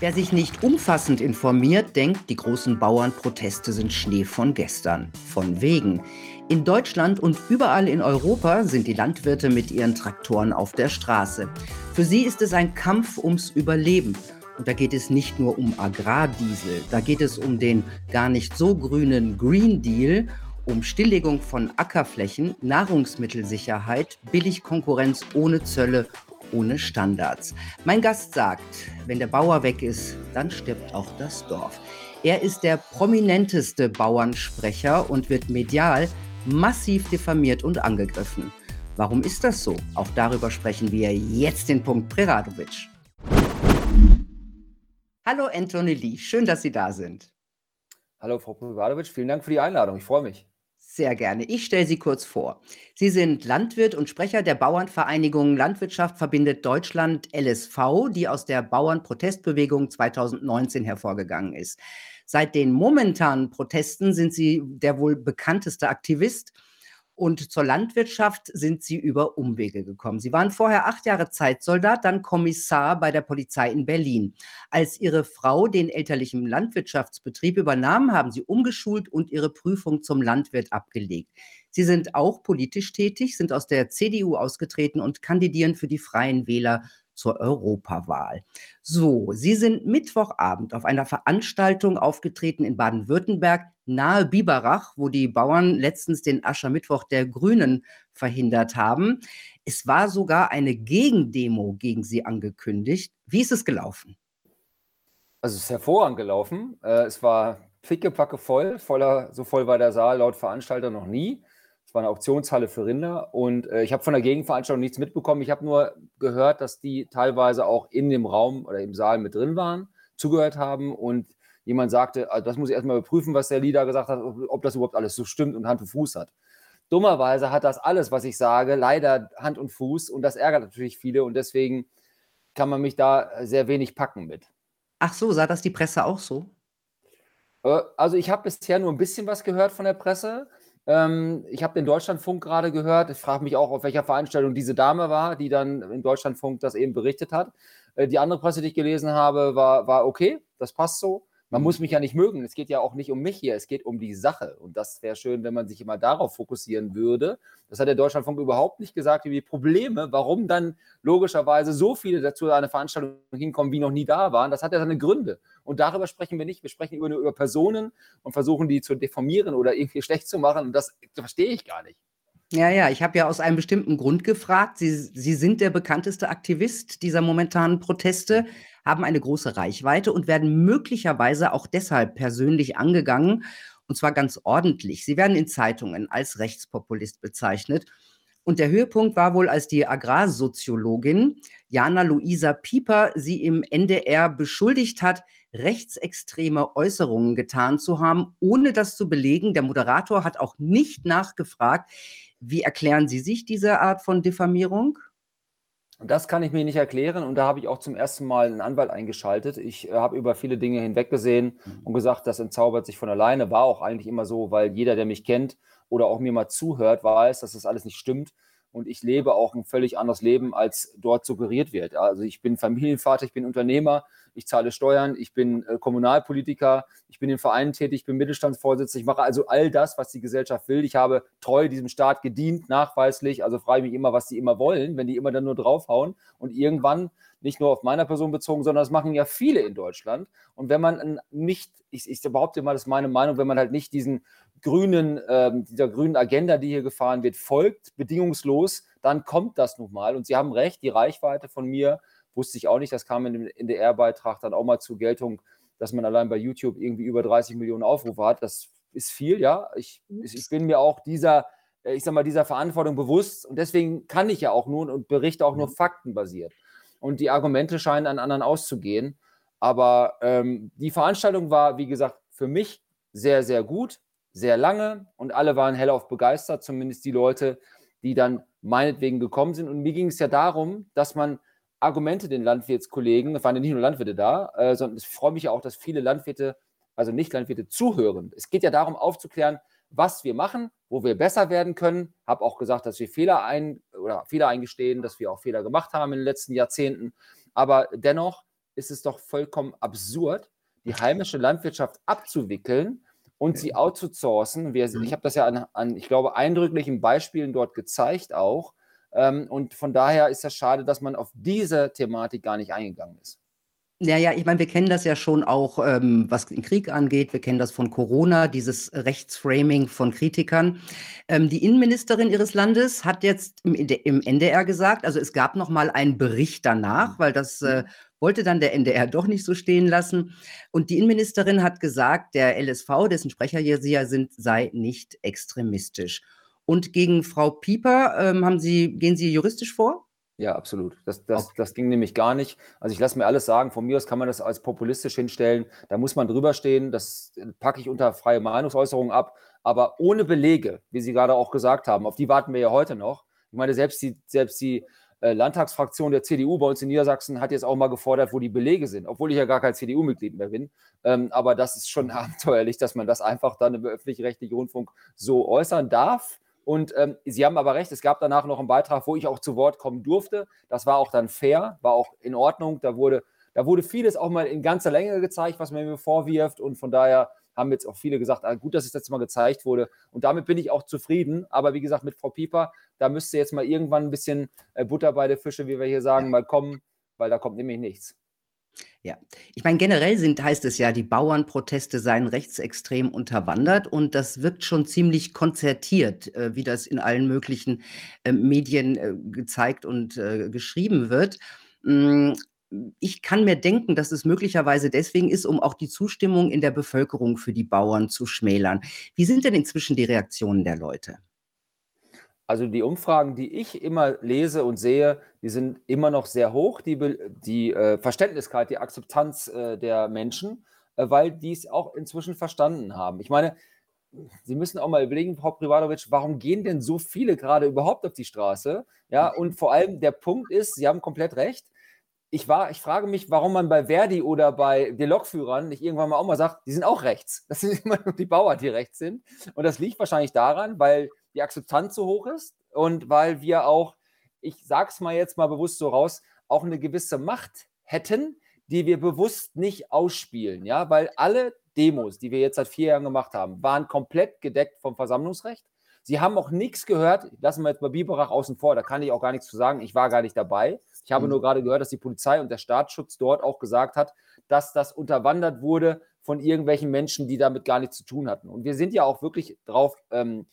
Wer sich nicht umfassend informiert, denkt, die großen Bauernproteste sind Schnee von gestern. Von wegen. In Deutschland und überall in Europa sind die Landwirte mit ihren Traktoren auf der Straße. Für sie ist es ein Kampf ums Überleben. Und da geht es nicht nur um Agrardiesel, da geht es um den gar nicht so grünen Green Deal, um Stilllegung von Ackerflächen, Nahrungsmittelsicherheit, Billigkonkurrenz ohne Zölle ohne Standards. Mein Gast sagt, wenn der Bauer weg ist, dann stirbt auch das Dorf. Er ist der prominenteste Bauernsprecher und wird medial massiv diffamiert und angegriffen. Warum ist das so? Auch darüber sprechen wir jetzt den Punkt Preradovic. Hallo Anthony Lee, schön, dass Sie da sind. Hallo Frau Preradovic, vielen Dank für die Einladung. Ich freue mich. Sehr gerne. Ich stelle Sie kurz vor. Sie sind Landwirt und Sprecher der Bauernvereinigung Landwirtschaft verbindet Deutschland LSV, die aus der Bauernprotestbewegung 2019 hervorgegangen ist. Seit den momentanen Protesten sind Sie der wohl bekannteste Aktivist und zur Landwirtschaft sind sie über Umwege gekommen. Sie waren vorher acht Jahre Zeitsoldat, dann Kommissar bei der Polizei in Berlin. Als ihre Frau den elterlichen Landwirtschaftsbetrieb übernahm, haben sie umgeschult und ihre Prüfung zum Landwirt abgelegt. Sie sind auch politisch tätig, sind aus der CDU ausgetreten und kandidieren für die Freien Wähler zur Europawahl. So, Sie sind Mittwochabend auf einer Veranstaltung aufgetreten in Baden-Württemberg nahe Biberach, wo die Bauern letztens den Aschermittwoch der Grünen verhindert haben. Es war sogar eine Gegendemo gegen Sie angekündigt. Wie ist es gelaufen? Also es ist hervorragend gelaufen. Äh, es war pickepacke voll, voller, so voll war der Saal laut Veranstalter noch nie. Es war eine Auktionshalle für Rinder und äh, ich habe von der Gegenveranstaltung nichts mitbekommen. Ich habe nur gehört, dass die teilweise auch in dem Raum oder im Saal mit drin waren, zugehört haben und jemand sagte, also das muss ich erstmal überprüfen, was der Lieder gesagt hat, ob das überhaupt alles so stimmt und Hand und Fuß hat. Dummerweise hat das alles, was ich sage, leider Hand und Fuß und das ärgert natürlich viele und deswegen kann man mich da sehr wenig packen mit. Ach so, sah das die Presse auch so? Äh, also ich habe bisher nur ein bisschen was gehört von der Presse. Ähm, ich habe den Deutschlandfunk gerade gehört. Ich frage mich auch, auf welcher Veranstaltung diese Dame war, die dann im Deutschlandfunk das eben berichtet hat. Äh, die andere Presse, die ich gelesen habe, war, war okay, das passt so. Man muss mich ja nicht mögen. Es geht ja auch nicht um mich hier, es geht um die Sache. Und das wäre schön, wenn man sich immer darauf fokussieren würde. Das hat der Deutschlandfunk überhaupt nicht gesagt, wie die Probleme, warum dann logischerweise so viele dazu eine Veranstaltung hinkommen, wie noch nie da waren. Das hat ja seine Gründe. Und darüber sprechen wir nicht. Wir sprechen über, über Personen und versuchen, die zu deformieren oder irgendwie schlecht zu machen. Und das verstehe ich gar nicht. Ja, ja, ich habe ja aus einem bestimmten Grund gefragt. Sie, Sie sind der bekannteste Aktivist dieser momentanen Proteste, haben eine große Reichweite und werden möglicherweise auch deshalb persönlich angegangen, und zwar ganz ordentlich. Sie werden in Zeitungen als Rechtspopulist bezeichnet. Und der Höhepunkt war wohl, als die Agrarsoziologin Jana Luisa Pieper sie im NDR beschuldigt hat, rechtsextreme Äußerungen getan zu haben, ohne das zu belegen. Der Moderator hat auch nicht nachgefragt. Wie erklären Sie sich diese Art von Diffamierung? Das kann ich mir nicht erklären und da habe ich auch zum ersten Mal einen Anwalt eingeschaltet. Ich äh, habe über viele Dinge hinweggesehen mhm. und gesagt, das entzaubert sich von alleine. War auch eigentlich immer so, weil jeder, der mich kennt oder auch mir mal zuhört, weiß, dass das alles nicht stimmt. Und ich lebe auch ein völlig anderes Leben, als dort suggeriert wird. Also ich bin Familienvater, ich bin Unternehmer, ich zahle Steuern, ich bin äh, Kommunalpolitiker, ich bin in Vereinen tätig, ich bin Mittelstandsvorsitzender, ich mache also all das, was die Gesellschaft will. Ich habe treu diesem Staat gedient, nachweislich, also frage ich mich immer, was die immer wollen, wenn die immer dann nur draufhauen und irgendwann nicht nur auf meiner Person bezogen, sondern das machen ja viele in Deutschland. Und wenn man nicht, ich, ich behaupte mal, das ist meine Meinung, wenn man halt nicht diesen grünen, äh, dieser grünen Agenda, die hier gefahren wird, folgt, bedingungslos, dann kommt das nun mal. Und Sie haben recht, die Reichweite von mir Wusste ich auch nicht, das kam in dem NDR-Beitrag dann auch mal zur Geltung, dass man allein bei YouTube irgendwie über 30 Millionen Aufrufe hat. Das ist viel, ja. Ich, ich bin mir auch dieser, äh, ich sag mal, dieser Verantwortung bewusst und deswegen kann ich ja auch nur und berichte auch nur mhm. faktenbasiert. Und die Argumente scheinen an anderen auszugehen. Aber ähm, die Veranstaltung war, wie gesagt, für mich sehr, sehr gut, sehr lange und alle waren hellauf begeistert, zumindest die Leute, die dann meinetwegen gekommen sind. Und mir ging es ja darum, dass man Argumente den Landwirtskollegen, es waren ja nicht nur Landwirte da, äh, sondern ich freue mich ja auch, dass viele Landwirte, also nicht Landwirte, zuhören. Es geht ja darum, aufzuklären, was wir machen, wo wir besser werden können. Habe auch gesagt, dass wir Fehler ein oder Fehler eingestehen, dass wir auch Fehler gemacht haben in den letzten Jahrzehnten. Aber dennoch ist es doch vollkommen absurd, die heimische Landwirtschaft abzuwickeln und sie outzusourcen. Wir, mhm. ich habe das ja an, an, ich glaube, eindrücklichen Beispielen dort gezeigt auch. Ähm, und von daher ist es schade, dass man auf diese Thematik gar nicht eingegangen ist. Ja, ja, ich meine, wir kennen das ja schon auch, ähm, was den Krieg angeht. Wir kennen das von Corona, dieses Rechtsframing von Kritikern. Ähm, die Innenministerin ihres Landes hat jetzt im, im NDR gesagt, also es gab noch mal einen Bericht danach, weil das äh, wollte dann der NDR doch nicht so stehen lassen. Und die Innenministerin hat gesagt, der LSV, dessen Sprecher hier Sie ja sind, sei nicht extremistisch. Und gegen Frau Pieper ähm, haben Sie, gehen Sie juristisch vor? Ja, absolut. Das, das, okay. das ging nämlich gar nicht. Also ich lasse mir alles sagen, von mir aus kann man das als populistisch hinstellen. Da muss man drüber stehen. Das packe ich unter freie Meinungsäußerung ab. Aber ohne Belege, wie Sie gerade auch gesagt haben, auf die warten wir ja heute noch. Ich meine, selbst die, selbst die äh, Landtagsfraktion der CDU bei uns in Niedersachsen hat jetzt auch mal gefordert, wo die Belege sind, obwohl ich ja gar kein CDU-Mitglied mehr bin. Ähm, aber das ist schon abenteuerlich, dass man das einfach dann im öffentlich-rechtlichen Rundfunk so äußern darf. Und ähm, Sie haben aber recht, es gab danach noch einen Beitrag, wo ich auch zu Wort kommen durfte. Das war auch dann fair, war auch in Ordnung. Da wurde, da wurde vieles auch mal in ganzer Länge gezeigt, was man mir vorwirft. Und von daher haben jetzt auch viele gesagt, ah, gut, dass es jetzt mal gezeigt wurde. Und damit bin ich auch zufrieden. Aber wie gesagt, mit Frau Pieper, da müsste jetzt mal irgendwann ein bisschen äh, Butter bei der Fische, wie wir hier sagen, mal kommen, weil da kommt nämlich nichts. Ja, ich meine, generell sind, heißt es ja, die Bauernproteste seien rechtsextrem unterwandert und das wirkt schon ziemlich konzertiert, äh, wie das in allen möglichen äh, Medien äh, gezeigt und äh, geschrieben wird. Mm, ich kann mir denken, dass es möglicherweise deswegen ist, um auch die Zustimmung in der Bevölkerung für die Bauern zu schmälern. Wie sind denn inzwischen die Reaktionen der Leute? Also die Umfragen, die ich immer lese und sehe, die sind immer noch sehr hoch, die, die äh, Verständlichkeit, die Akzeptanz äh, der Menschen, äh, weil die es auch inzwischen verstanden haben. Ich meine, Sie müssen auch mal überlegen, Frau Privatovic, warum gehen denn so viele gerade überhaupt auf die Straße? Ja, und vor allem der Punkt ist, Sie haben komplett recht, ich, war, ich frage mich, warum man bei Verdi oder bei den Lokführern nicht irgendwann mal auch mal sagt, die sind auch rechts. Das sind immer nur die Bauern, die rechts sind. Und das liegt wahrscheinlich daran, weil die Akzeptanz so hoch ist und weil wir auch, ich sage es mal jetzt mal bewusst so raus, auch eine gewisse Macht hätten, die wir bewusst nicht ausspielen. Ja, weil alle Demos, die wir jetzt seit vier Jahren gemacht haben, waren komplett gedeckt vom Versammlungsrecht. Sie haben auch nichts gehört, lassen wir jetzt bei Biberach außen vor, da kann ich auch gar nichts zu sagen, ich war gar nicht dabei. Ich habe mhm. nur gerade gehört, dass die Polizei und der Staatsschutz dort auch gesagt hat, dass das unterwandert wurde von irgendwelchen Menschen, die damit gar nichts zu tun hatten. Und wir sind ja auch wirklich darauf ähm,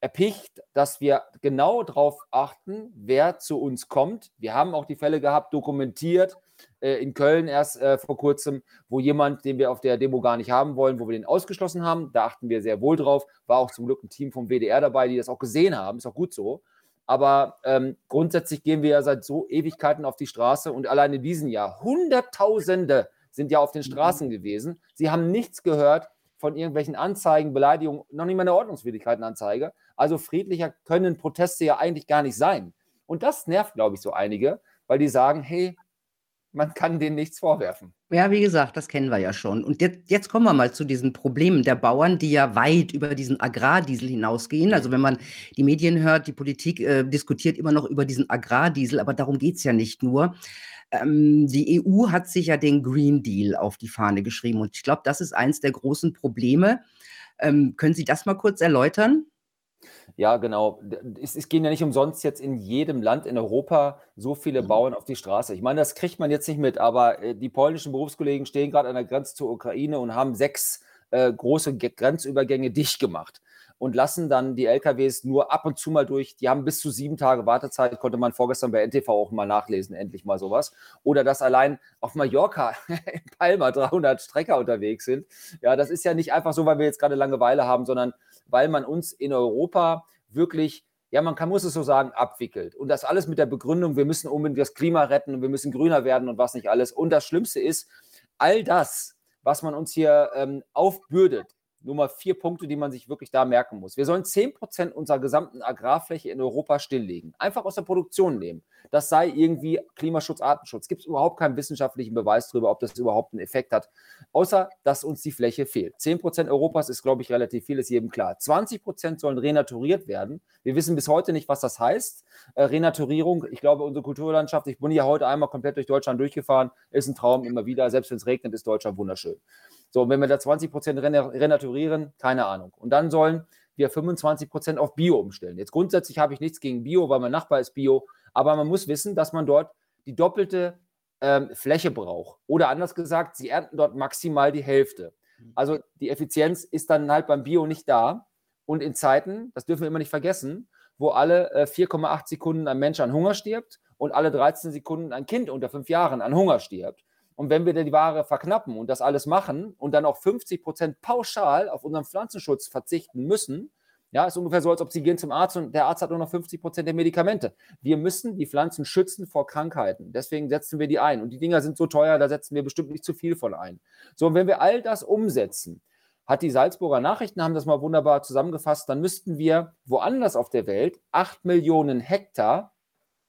erpicht, dass wir genau darauf achten, wer zu uns kommt. Wir haben auch die Fälle gehabt, dokumentiert, äh, in Köln erst äh, vor kurzem, wo jemand, den wir auf der Demo gar nicht haben wollen, wo wir den ausgeschlossen haben. Da achten wir sehr wohl drauf. War auch zum Glück ein Team vom WDR dabei, die das auch gesehen haben. Ist auch gut so. Aber ähm, grundsätzlich gehen wir ja seit so Ewigkeiten auf die Straße und allein in diesem Jahr Hunderttausende sind ja auf den Straßen gewesen. Sie haben nichts gehört von irgendwelchen Anzeigen, Beleidigungen, noch nicht mal eine Ordnungswidrigkeitenanzeige. Also friedlicher können Proteste ja eigentlich gar nicht sein. Und das nervt, glaube ich, so einige, weil die sagen, hey, man kann denen nichts vorwerfen. Ja, wie gesagt, das kennen wir ja schon. Und jetzt, jetzt kommen wir mal zu diesen Problemen der Bauern, die ja weit über diesen Agrardiesel hinausgehen. Also wenn man die Medien hört, die Politik äh, diskutiert immer noch über diesen Agrardiesel, aber darum geht es ja nicht nur. Ähm, die EU hat sich ja den Green Deal auf die Fahne geschrieben und ich glaube, das ist eins der großen Probleme. Ähm, können Sie das mal kurz erläutern? Ja, genau. Es, es, gehen ja nicht umsonst jetzt in jedem Land in Europa so viele mhm. Bauern auf die Straße. Ich meine, das kriegt man jetzt nicht mit, aber äh, die polnischen Berufskollegen stehen gerade an der Grenze zur Ukraine und haben sechs äh, große Grenzübergänge dicht gemacht und lassen dann die LKWs nur ab und zu mal durch. Die haben bis zu sieben Tage Wartezeit, konnte man vorgestern bei NTV auch mal nachlesen, endlich mal sowas. Oder dass allein auf Mallorca in Palma 300 Strecker unterwegs sind. Ja, das ist ja nicht einfach so, weil wir jetzt gerade Langeweile haben, sondern weil man uns in Europa wirklich ja, man kann, muss es so sagen, abwickelt. Und das alles mit der Begründung, wir müssen unbedingt das Klima retten und wir müssen grüner werden und was nicht alles. Und das Schlimmste ist, all das, was man uns hier ähm, aufbürdet, nur mal vier Punkte, die man sich wirklich da merken muss. Wir sollen 10% unserer gesamten Agrarfläche in Europa stilllegen. Einfach aus der Produktion nehmen. Das sei irgendwie Klimaschutz, Artenschutz. Gibt es überhaupt keinen wissenschaftlichen Beweis darüber, ob das überhaupt einen Effekt hat, außer dass uns die Fläche fehlt. 10% Europas ist, glaube ich, relativ viel, ist jedem klar. 20% sollen renaturiert werden. Wir wissen bis heute nicht, was das heißt. Äh, Renaturierung, ich glaube, unsere Kulturlandschaft, ich bin ja heute einmal komplett durch Deutschland durchgefahren, ist ein Traum immer wieder. Selbst wenn es regnet, ist Deutschland wunderschön. So, wenn wir da 20 Prozent renaturieren, keine Ahnung. Und dann sollen wir 25 Prozent auf Bio umstellen. Jetzt grundsätzlich habe ich nichts gegen Bio, weil mein Nachbar ist Bio, aber man muss wissen, dass man dort die doppelte ähm, Fläche braucht. Oder anders gesagt, sie ernten dort maximal die Hälfte. Also die Effizienz ist dann halt beim Bio nicht da. Und in Zeiten, das dürfen wir immer nicht vergessen, wo alle äh, 4,8 Sekunden ein Mensch an Hunger stirbt und alle 13 Sekunden ein Kind unter fünf Jahren an Hunger stirbt, und wenn wir die Ware verknappen und das alles machen und dann auch 50 Prozent pauschal auf unseren Pflanzenschutz verzichten müssen, ja, ist ungefähr so, als ob Sie gehen zum Arzt und der Arzt hat nur noch 50 Prozent der Medikamente. Wir müssen die Pflanzen schützen vor Krankheiten. Deswegen setzen wir die ein. Und die Dinger sind so teuer, da setzen wir bestimmt nicht zu viel von ein. So, und wenn wir all das umsetzen, hat die Salzburger Nachrichten, haben das mal wunderbar zusammengefasst, dann müssten wir woanders auf der Welt 8 Millionen Hektar,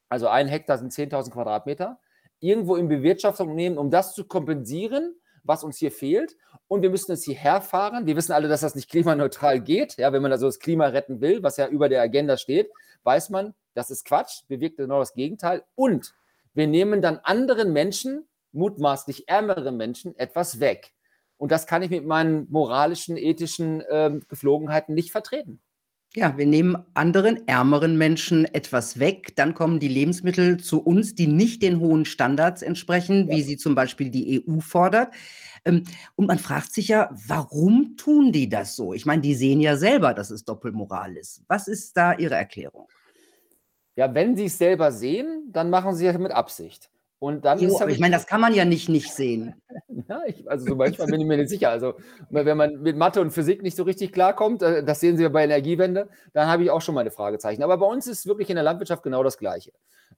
also ein Hektar sind 10.000 Quadratmeter, irgendwo in Bewirtschaftung nehmen, um das zu kompensieren, was uns hier fehlt. Und wir müssen es hierher fahren. Wir wissen alle, dass das nicht klimaneutral geht. Ja, wenn man also das Klima retten will, was ja über der Agenda steht, weiß man, das ist Quatsch, bewirkt genau das Gegenteil. Und wir nehmen dann anderen Menschen, mutmaßlich ärmeren Menschen, etwas weg. Und das kann ich mit meinen moralischen, ethischen äh, Geflogenheiten nicht vertreten. Ja, wir nehmen anderen, ärmeren Menschen etwas weg. Dann kommen die Lebensmittel zu uns, die nicht den hohen Standards entsprechen, ja. wie sie zum Beispiel die EU fordert. Ähm, und man fragt sich ja, warum tun die das so? Ich meine, die sehen ja selber, dass es Doppelmoral ist. Was ist da Ihre Erklärung? Ja, wenn sie es selber sehen, dann machen sie es mit Absicht. Und dann jo, aber ich meine, das kann man ja nicht nicht sehen. ja, ich, also so manchmal bin ich mir nicht sicher. Also wenn man mit Mathe und Physik nicht so richtig klarkommt, äh, das sehen Sie bei Energiewende, dann habe ich auch schon meine Fragezeichen. Aber bei uns ist wirklich in der Landwirtschaft genau das Gleiche.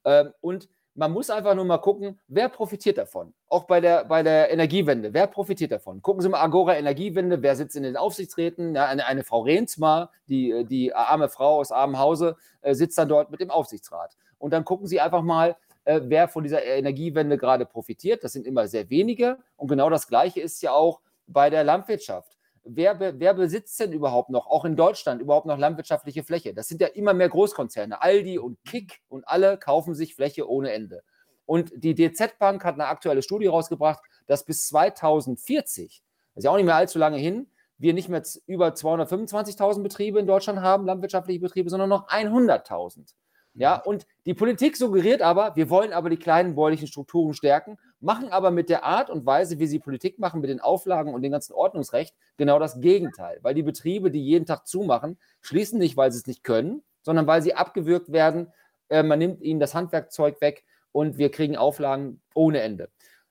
Ähm, und man muss einfach nur mal gucken, wer profitiert davon. Auch bei der, bei der Energiewende, wer profitiert davon? Gucken Sie mal Agora Energiewende, wer sitzt in den Aufsichtsräten? Ja, eine, eine Frau Rehnsmar, die, die arme Frau aus armem Hause, äh, sitzt dann dort mit dem Aufsichtsrat. Und dann gucken Sie einfach mal, äh, wer von dieser Energiewende gerade profitiert. Das sind immer sehr wenige. Und genau das Gleiche ist ja auch bei der Landwirtschaft. Wer, wer, besitzt denn überhaupt noch, auch in Deutschland, überhaupt noch landwirtschaftliche Fläche? Das sind ja immer mehr Großkonzerne. Aldi und Kick und alle kaufen sich Fläche ohne Ende. Und die DZ Bank hat eine aktuelle Studie rausgebracht, dass bis 2040, das ist ja auch nicht mehr allzu lange hin, wir nicht mehr über 225.000 Betriebe in Deutschland haben, landwirtschaftliche Betriebe, sondern noch 100.000. Ja, und die Politik suggeriert aber, wir wollen aber die kleinen bäuerlichen Strukturen stärken, machen aber mit der Art und Weise, wie sie Politik machen, mit den Auflagen und dem ganzen Ordnungsrecht, genau das Gegenteil. Weil die Betriebe, die jeden Tag zumachen, schließen nicht, weil sie es nicht können, sondern weil sie abgewürgt werden. Äh, man nimmt ihnen das Handwerkzeug weg und wir kriegen Auflagen ohne Ende.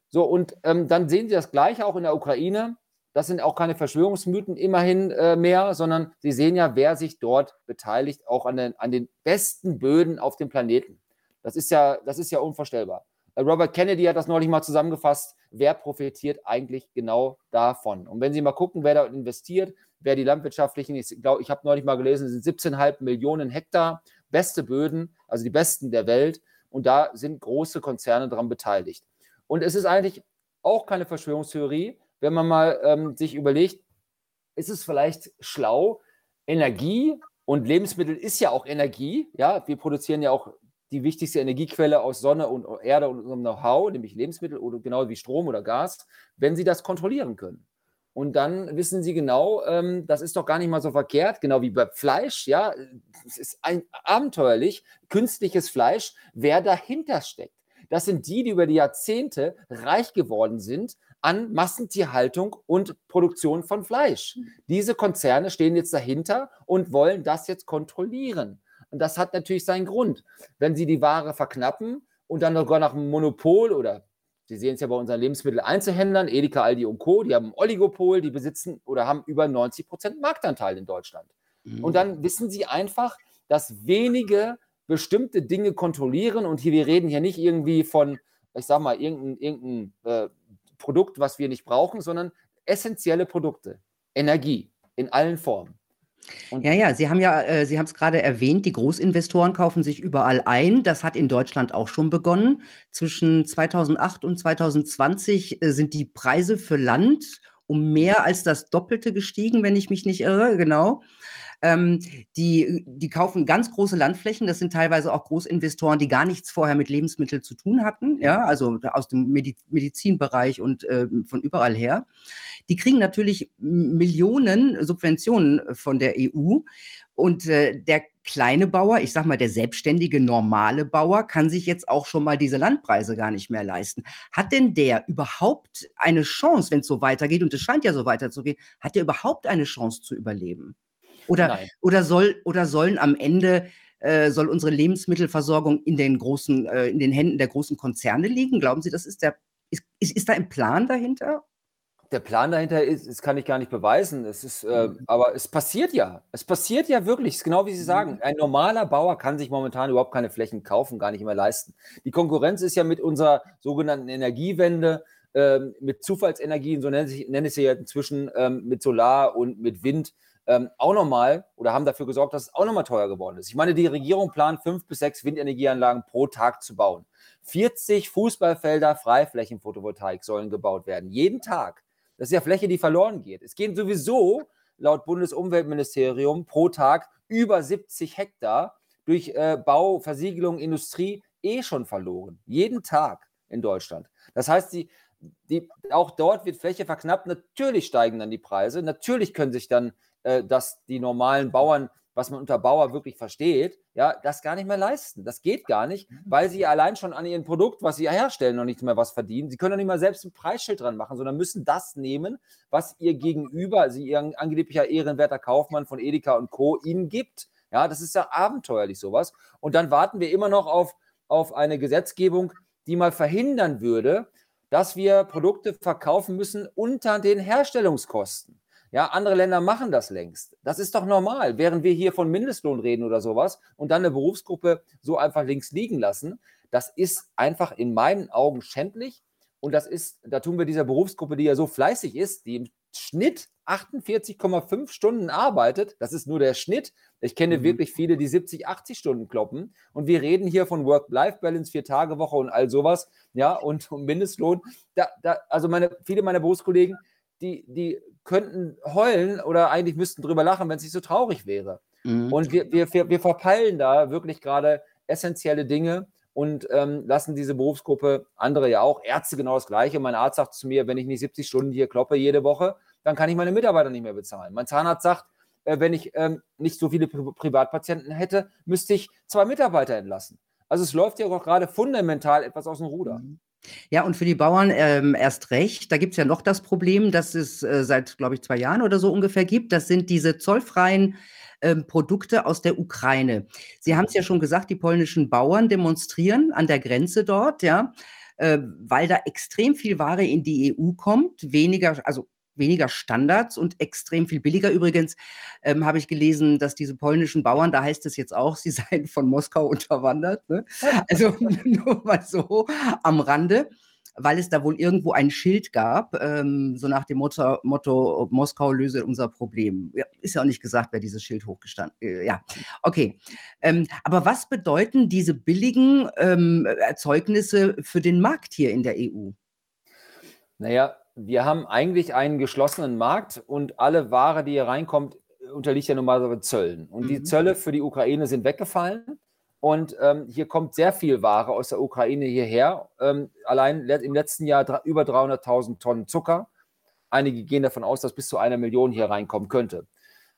So, und ähm, dann sehen Sie das Gleiche auch in der Ukraine. Das sind auch keine Verschwörungsmythen immerhin äh, mehr, sondern Sie sehen ja, wer sich dort beteiligt, auch an den, an den besten Böden auf dem Planeten. Das ist ja, das ist ja unvorstellbar. Äh, Robert Kennedy hat das neulich mal zusammengefasst. Wer profitiert eigentlich genau davon? Und wenn Sie mal gucken, wer da investiert, wer die landwirtschaftlichen, ich glaube, ich habe neulich mal gelesen, sind 17,5 Millionen Hektar, beste Böden, also die besten der Welt. Und da sind große Konzerne daran beteiligt. Und es ist eigentlich auch keine Verschwörungstheorie, wenn man mal ähm, sich überlegt, ist es vielleicht schlau, Energie und Lebensmittel ist ja auch Energie, ja, wir produzieren ja auch die wichtigste Energiequelle aus Sonne und Erde und unserem Know-how, nämlich Lebensmittel oder genau wie Strom oder Gas, wenn sie das kontrollieren können. Und dann wissen sie genau, ähm, das ist doch gar nicht mal so verkehrt, genau wie bei Fleisch, ja, es ist ein abenteuerlich künstliches Fleisch, wer dahinter steckt. Das sind die, die über die Jahrzehnte reich geworden sind an Massentierhaltung und Produktion von Fleisch. Mhm. Diese Konzerne stehen jetzt dahinter und wollen das jetzt kontrollieren. Und das hat natürlich seinen Grund. Wenn sie die Ware verknappen und dann sogar nach einem Monopol oder Sie sehen es ja bei unseren Lebensmitteleinzelhändlern, Edeka, Aldi und Co., die haben ein Oligopol, die besitzen oder haben über 90 Prozent Marktanteil in Deutschland. Mhm. Und dann wissen sie einfach, dass wenige bestimmte Dinge kontrollieren und hier, wir reden hier nicht irgendwie von, ich sag mal, irgendein, irgendein äh, Produkt, was wir nicht brauchen, sondern essentielle Produkte. Energie, In allen Formen. Und ja, ja, Sie haben ja, äh, Sie haben es gerade erwähnt, die Großinvestoren kaufen sich überall ein. Das hat in Deutschland auch schon begonnen. Zwischen 2008 und 2020 äh, sind die Preise für Land um mehr als das Doppelte gestiegen, wenn ich mich nicht irre, genau. Ähm, die, die kaufen ganz große Landflächen. Das sind teilweise auch Großinvestoren, die gar nichts vorher mit Lebensmitteln zu tun hatten, ja, also aus dem Medizinbereich und äh, von überall her. Die kriegen natürlich Millionen Subventionen von der EU. Und äh, der kleine Bauer, ich sag mal, der selbstständige, normale Bauer kann sich jetzt auch schon mal diese Landpreise gar nicht mehr leisten. Hat denn der überhaupt eine Chance, wenn es so weitergeht, und es scheint ja so weiterzugehen, hat der überhaupt eine Chance zu überleben? Oder, oder, soll, oder sollen am Ende äh, soll unsere Lebensmittelversorgung in den großen, äh, in den Händen der großen Konzerne liegen? Glauben Sie, das ist der, ist, ist, ist da ein Plan dahinter? Der Plan dahinter ist, das kann ich gar nicht beweisen. Es ist, äh, mhm. aber es passiert ja. Es passiert ja wirklich. Es ist genau wie Sie sagen. Mhm. Ein normaler Bauer kann sich momentan überhaupt keine Flächen kaufen, gar nicht mehr leisten. Die Konkurrenz ist ja mit unserer sogenannten Energiewende, ähm, mit Zufallsenergien, so nenne ich, nenne ich sie ja inzwischen, ähm, mit Solar und mit Wind, ähm, auch nochmal oder haben dafür gesorgt, dass es auch nochmal teuer geworden ist. Ich meine, die Regierung plant fünf bis sechs Windenergieanlagen pro Tag zu bauen. 40 Fußballfelder Freiflächenphotovoltaik sollen gebaut werden. Jeden Tag. Das ist ja Fläche, die verloren geht. Es gehen sowieso laut Bundesumweltministerium pro Tag über 70 Hektar durch äh, Bau, Versiegelung, Industrie eh schon verloren. Jeden Tag in Deutschland. Das heißt, die, die, auch dort wird Fläche verknappt. Natürlich steigen dann die Preise. Natürlich können sich dann äh, dass die normalen Bauern, was man unter Bauer wirklich versteht, ja, das gar nicht mehr leisten. Das geht gar nicht, weil sie allein schon an ihrem Produkt, was sie herstellen, noch nicht mehr was verdienen. Sie können doch nicht mal selbst ein Preisschild dran machen, sondern müssen das nehmen, was ihr Gegenüber, also ihr angeblicher ehrenwerter Kaufmann von Edeka und Co. ihnen gibt. Ja, das ist ja abenteuerlich sowas. Und dann warten wir immer noch auf, auf eine Gesetzgebung, die mal verhindern würde, dass wir Produkte verkaufen müssen unter den Herstellungskosten. Ja, andere Länder machen das längst. Das ist doch normal. Während wir hier von Mindestlohn reden oder sowas und dann eine Berufsgruppe so einfach links liegen lassen, das ist einfach in meinen Augen schändlich. Und das ist, da tun wir dieser Berufsgruppe, die ja so fleißig ist, die im Schnitt 48,5 Stunden arbeitet, das ist nur der Schnitt. Ich kenne mhm. wirklich viele, die 70, 80 Stunden kloppen. Und wir reden hier von Work-Life-Balance, Vier-Tage-Woche und all sowas, ja, und Mindestlohn. Da, da, also meine, viele meiner Berufskollegen, die, die könnten heulen oder eigentlich müssten drüber lachen, wenn es nicht so traurig wäre. Mhm. Und wir, wir, wir verpeilen da wirklich gerade essentielle Dinge und ähm, lassen diese Berufsgruppe, andere ja auch, Ärzte genau das Gleiche. Mein Arzt sagt zu mir, wenn ich nicht 70 Stunden hier kloppe jede Woche, dann kann ich meine Mitarbeiter nicht mehr bezahlen. Mein Zahnarzt sagt, äh, wenn ich ähm, nicht so viele Pri Privatpatienten hätte, müsste ich zwei Mitarbeiter entlassen. Also es läuft ja auch gerade fundamental etwas aus dem Ruder. Mhm. Ja, und für die Bauern ähm, erst recht. Da gibt es ja noch das Problem, dass es äh, seit, glaube ich, zwei Jahren oder so ungefähr gibt. Das sind diese zollfreien ähm, Produkte aus der Ukraine. Sie haben es ja schon gesagt, die polnischen Bauern demonstrieren an der Grenze dort, ja, äh, weil da extrem viel Ware in die EU kommt, weniger, also weniger Standards und extrem viel billiger. Übrigens ähm, habe ich gelesen, dass diese polnischen Bauern, da heißt es jetzt auch, sie seien von Moskau unterwandert. Ne? Also nur mal so am Rande weil es da wohl irgendwo ein Schild gab, ähm, so nach dem Motto, Motto, Moskau löse unser Problem. Ja, ist ja auch nicht gesagt, wer dieses Schild hochgestanden äh, Ja, okay. Ähm, aber was bedeuten diese billigen ähm, Erzeugnisse für den Markt hier in der EU? Naja, wir haben eigentlich einen geschlossenen Markt und alle Ware, die hier reinkommt, unterliegt ja normalerweise Zöllen. Und mhm. die Zölle für die Ukraine sind weggefallen. Und ähm, hier kommt sehr viel Ware aus der Ukraine hierher. Ähm, allein im letzten Jahr über 300.000 Tonnen Zucker. Einige gehen davon aus, dass bis zu einer Million hier reinkommen könnte.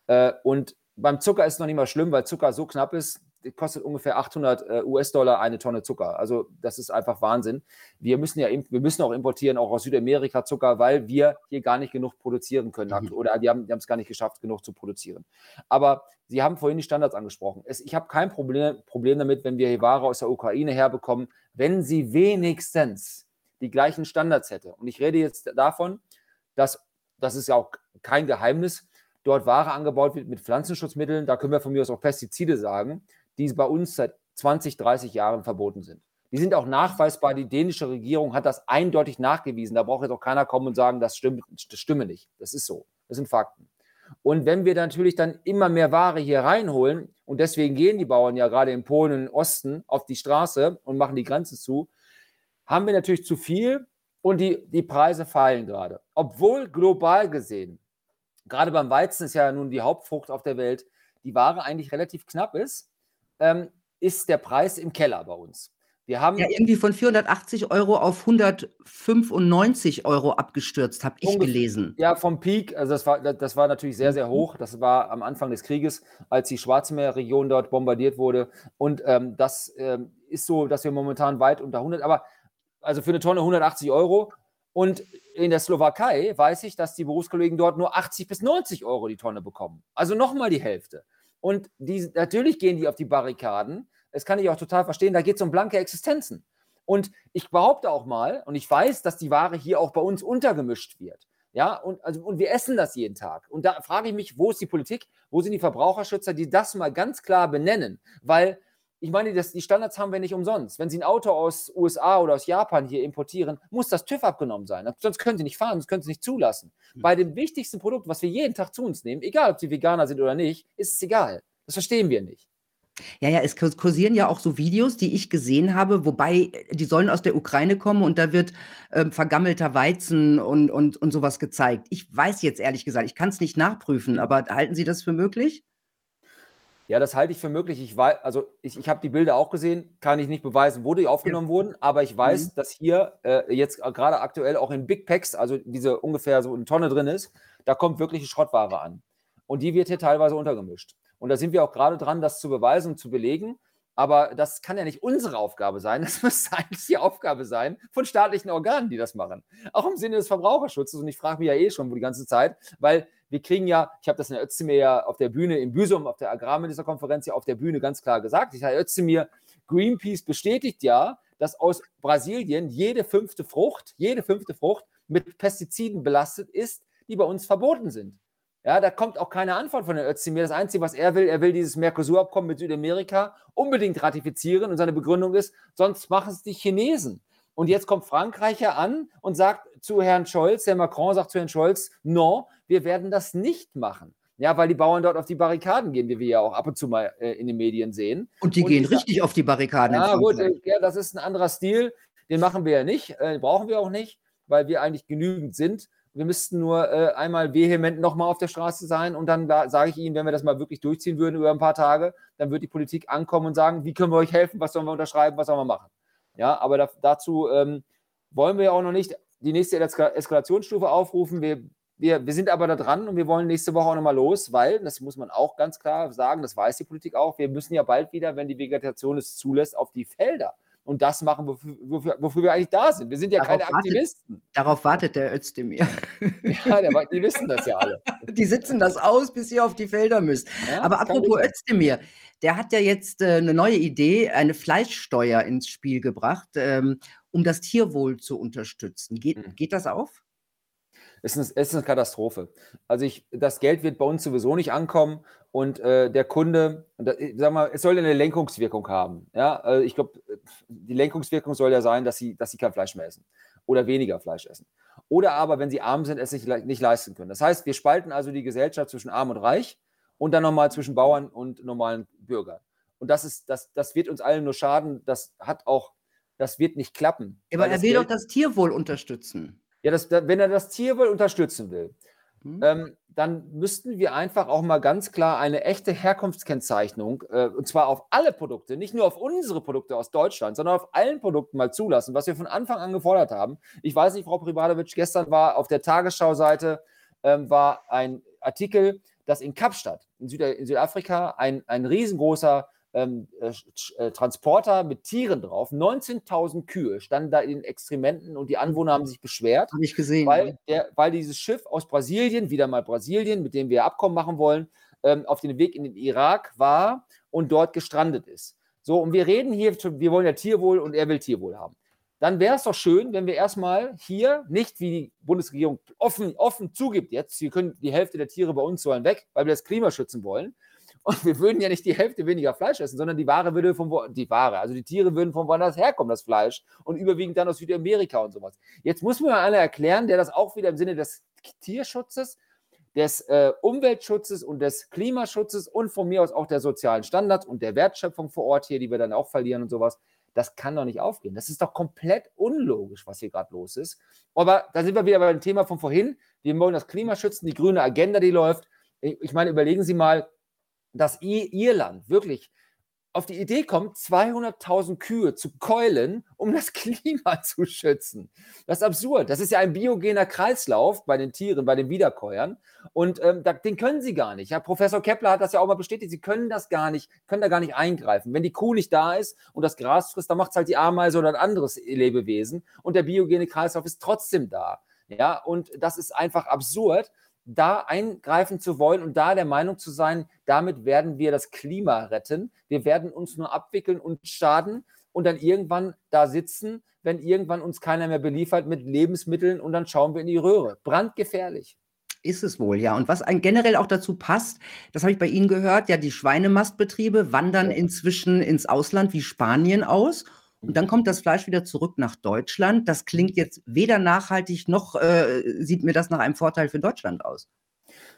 Äh, und beim Zucker ist es noch nicht mal schlimm, weil Zucker so knapp ist, kostet ungefähr 800 äh, US-Dollar eine Tonne Zucker. Also das ist einfach Wahnsinn. Wir müssen ja, wir müssen auch importieren, auch aus Südamerika Zucker, weil wir hier gar nicht genug produzieren können. Mhm. Oder die haben es gar nicht geschafft, genug zu produzieren. Aber Sie haben vorhin die Standards angesprochen. Es, ich habe kein Problem, Problem damit, wenn wir hier Ware aus der Ukraine herbekommen, wenn sie wenigstens die gleichen Standards hätte. Und ich rede jetzt davon, dass, das ist ja auch kein Geheimnis, dort Ware angebaut wird mit Pflanzenschutzmitteln, da können wir von mir aus auch Pestizide sagen, die bei uns seit 20, 30 Jahren verboten sind. Die sind auch nachweisbar. Die dänische Regierung hat das eindeutig nachgewiesen. Da braucht jetzt auch keiner kommen und sagen, das stimmt, das stimme nicht. Das ist so. Das sind Fakten. Und wenn wir natürlich dann immer mehr Ware hier reinholen, und deswegen gehen die Bauern ja gerade in Polen und Osten auf die Straße und machen die Grenzen zu, haben wir natürlich zu viel und die, die Preise fallen gerade. Obwohl global gesehen, gerade beim Weizen ist ja nun die Hauptfrucht auf der Welt, die Ware eigentlich relativ knapp ist, ähm, ist der Preis im Keller bei uns. Wir haben ja irgendwie von 480 Euro auf 195 Euro abgestürzt, habe ich gelesen. Ja, vom Peak, also das war, das war natürlich sehr, sehr mhm. hoch. Das war am Anfang des Krieges, als die Schwarzmeerregion dort bombardiert wurde. Und ähm, das ähm, ist so, dass wir momentan weit unter 100, aber also für eine Tonne 180 Euro. Und in der Slowakei weiß ich, dass die Berufskollegen dort nur 80 bis 90 Euro die Tonne bekommen. Also nochmal die Hälfte. Und die, natürlich gehen die auf die Barrikaden das kann ich auch total verstehen, da geht es um blanke Existenzen. Und ich behaupte auch mal, und ich weiß, dass die Ware hier auch bei uns untergemischt wird. Ja, und, also, und wir essen das jeden Tag. Und da frage ich mich, wo ist die Politik, wo sind die Verbraucherschützer, die das mal ganz klar benennen? Weil ich meine, das, die Standards haben wir nicht umsonst. Wenn Sie ein Auto aus USA oder aus Japan hier importieren, muss das TÜV abgenommen sein. Sonst können Sie nicht fahren, sonst können Sie nicht zulassen. Mhm. Bei dem wichtigsten Produkt, was wir jeden Tag zu uns nehmen, egal ob Sie Veganer sind oder nicht, ist es egal. Das verstehen wir nicht. Ja, ja, es kursieren ja auch so Videos, die ich gesehen habe, wobei äh, die sollen aus der Ukraine kommen und da wird ähm, vergammelter Weizen und, und, und sowas gezeigt. Ich weiß jetzt ehrlich gesagt, ich kann es nicht nachprüfen, aber halten Sie das für möglich? Ja, das halte ich für möglich. Ich weiß, also ich, ich habe die Bilder auch gesehen, kann ich nicht beweisen, wo die aufgenommen ja. wurden, aber ich weiß, mhm. dass hier äh, jetzt gerade aktuell auch in Big Packs, also diese ungefähr so eine Tonne drin ist, da kommt wirkliche Schrottware an. Und die wird hier teilweise untergemischt. Und da sind wir auch gerade dran, das zu beweisen und zu belegen. Aber das kann ja nicht unsere Aufgabe sein. Das müsste eigentlich die Aufgabe sein von staatlichen Organen, die das machen. Auch im Sinne des Verbraucherschutzes. Und ich frage mich ja eh schon die ganze Zeit, weil wir kriegen ja, ich habe das in der Özdemir ja auf der Bühne in Büsum, auf der Agrarministerkonferenz ja auf der Bühne ganz klar gesagt. Ich sage, Özdemir, Greenpeace bestätigt ja, dass aus Brasilien jede fünfte Frucht, jede fünfte Frucht mit Pestiziden belastet ist, die bei uns verboten sind. Ja, da kommt auch keine Antwort von Herrn Özdemir. Das Einzige, was er will, er will dieses Mercosur-Abkommen mit Südamerika unbedingt ratifizieren. Und seine Begründung ist, sonst machen es die Chinesen. Und jetzt kommt Frankreich ja an und sagt zu Herrn Scholz, Herr Macron sagt zu Herrn Scholz, no, wir werden das nicht machen. Ja, weil die Bauern dort auf die Barrikaden gehen, wie wir ja auch ab und zu mal äh, in den Medien sehen. Und die und gehen richtig sag, auf die Barrikaden. Ja, gut, äh, ja, das ist ein anderer Stil. Den machen wir ja nicht, äh, brauchen wir auch nicht, weil wir eigentlich genügend sind. Wir müssten nur äh, einmal vehement nochmal auf der Straße sein und dann sage ich Ihnen, wenn wir das mal wirklich durchziehen würden über ein paar Tage, dann wird die Politik ankommen und sagen, wie können wir euch helfen, was sollen wir unterschreiben, was sollen wir machen. Ja, aber da, dazu ähm, wollen wir ja auch noch nicht die nächste Eskalationsstufe aufrufen. Wir, wir, wir sind aber da dran und wir wollen nächste Woche auch nochmal los, weil, das muss man auch ganz klar sagen, das weiß die Politik auch, wir müssen ja bald wieder, wenn die Vegetation es zulässt, auf die Felder und das machen, wofür, wofür, wofür, wir eigentlich da sind. Wir sind ja darauf keine Aktivisten. Wartet, darauf wartet der Özdemir. Ja, der, die wissen das ja alle. Die sitzen das aus, bis ihr auf die Felder müsst. Ja, Aber apropos Özdemir, der hat ja jetzt äh, eine neue Idee, eine Fleischsteuer ins Spiel gebracht, ähm, um das Tierwohl zu unterstützen. Geht, mhm. geht das auf? Es ist, eine, ist eine Katastrophe. Also ich, das Geld wird bei uns sowieso nicht ankommen und äh, der Kunde, sag mal, es soll eine Lenkungswirkung haben. Ja, also ich glaube, die Lenkungswirkung soll ja sein, dass sie, dass sie kein Fleisch mehr essen oder weniger Fleisch essen. Oder aber, wenn sie arm sind, es sich nicht leisten können. Das heißt, wir spalten also die Gesellschaft zwischen arm und reich und dann nochmal zwischen Bauern und normalen Bürgern. Und das ist, das, das wird uns allen nur schaden. Das hat auch, das wird nicht klappen. Aber er will Geld, doch das Tierwohl unterstützen. Ja, das, wenn er das Tierwohl unterstützen will, mhm. ähm, dann müssten wir einfach auch mal ganz klar eine echte Herkunftskennzeichnung, äh, und zwar auf alle Produkte, nicht nur auf unsere Produkte aus Deutschland, sondern auf allen Produkten mal zulassen, was wir von Anfang an gefordert haben. Ich weiß nicht, Frau Privadowitsch, gestern war auf der Tagesschau-Seite ähm, war ein Artikel, dass in Kapstadt, in, Süd in Südafrika, ein, ein riesengroßer ähm, äh, äh, Transporter mit Tieren drauf. 19.000 Kühe standen da in den Exkrementen und die Anwohner haben sich beschwert. Habe ich gesehen. Weil, der, weil dieses Schiff aus Brasilien, wieder mal Brasilien, mit dem wir Abkommen machen wollen, ähm, auf den Weg in den Irak war und dort gestrandet ist. So, und wir reden hier, wir wollen ja Tierwohl und er will Tierwohl haben. Dann wäre es doch schön, wenn wir erstmal hier nicht, wie die Bundesregierung offen, offen zugibt jetzt, wir können die Hälfte der Tiere bei uns sollen weg, weil wir das Klima schützen wollen, und wir würden ja nicht die Hälfte weniger Fleisch essen, sondern die Ware würde von wo, die Ware, also die Tiere würden von woanders herkommen, das Fleisch, und überwiegend dann aus Südamerika und sowas. Jetzt muss mir mal einer erklären, der das auch wieder im Sinne des Tierschutzes, des äh, Umweltschutzes und des Klimaschutzes und von mir aus auch der sozialen Standards und der Wertschöpfung vor Ort hier, die wir dann auch verlieren und sowas. Das kann doch nicht aufgehen. Das ist doch komplett unlogisch, was hier gerade los ist. Aber da sind wir wieder beim Thema von vorhin. Wir wollen das Klima schützen, die grüne Agenda, die läuft. Ich meine, überlegen Sie mal, dass Irland wirklich auf die Idee kommt, 200.000 Kühe zu keulen, um das Klima zu schützen. Das ist absurd. Das ist ja ein biogener Kreislauf bei den Tieren, bei den Wiederkäuern. Und ähm, da, den können sie gar nicht. Ja, Professor Kepler hat das ja auch mal bestätigt. Sie können das gar nicht, können da gar nicht eingreifen. Wenn die Kuh nicht da ist und das Gras frisst, dann macht es halt die Ameise oder ein anderes Lebewesen. Und der biogene Kreislauf ist trotzdem da. Ja, und das ist einfach absurd da eingreifen zu wollen und da der Meinung zu sein, damit werden wir das Klima retten. Wir werden uns nur abwickeln und schaden und dann irgendwann da sitzen, wenn irgendwann uns keiner mehr beliefert mit Lebensmitteln und dann schauen wir in die Röhre. Brandgefährlich. Ist es wohl, ja. Und was generell auch dazu passt, das habe ich bei Ihnen gehört, ja, die Schweinemastbetriebe wandern inzwischen ins Ausland wie Spanien aus und dann kommt das Fleisch wieder zurück nach Deutschland. Das klingt jetzt weder nachhaltig noch äh, sieht mir das nach einem Vorteil für Deutschland aus.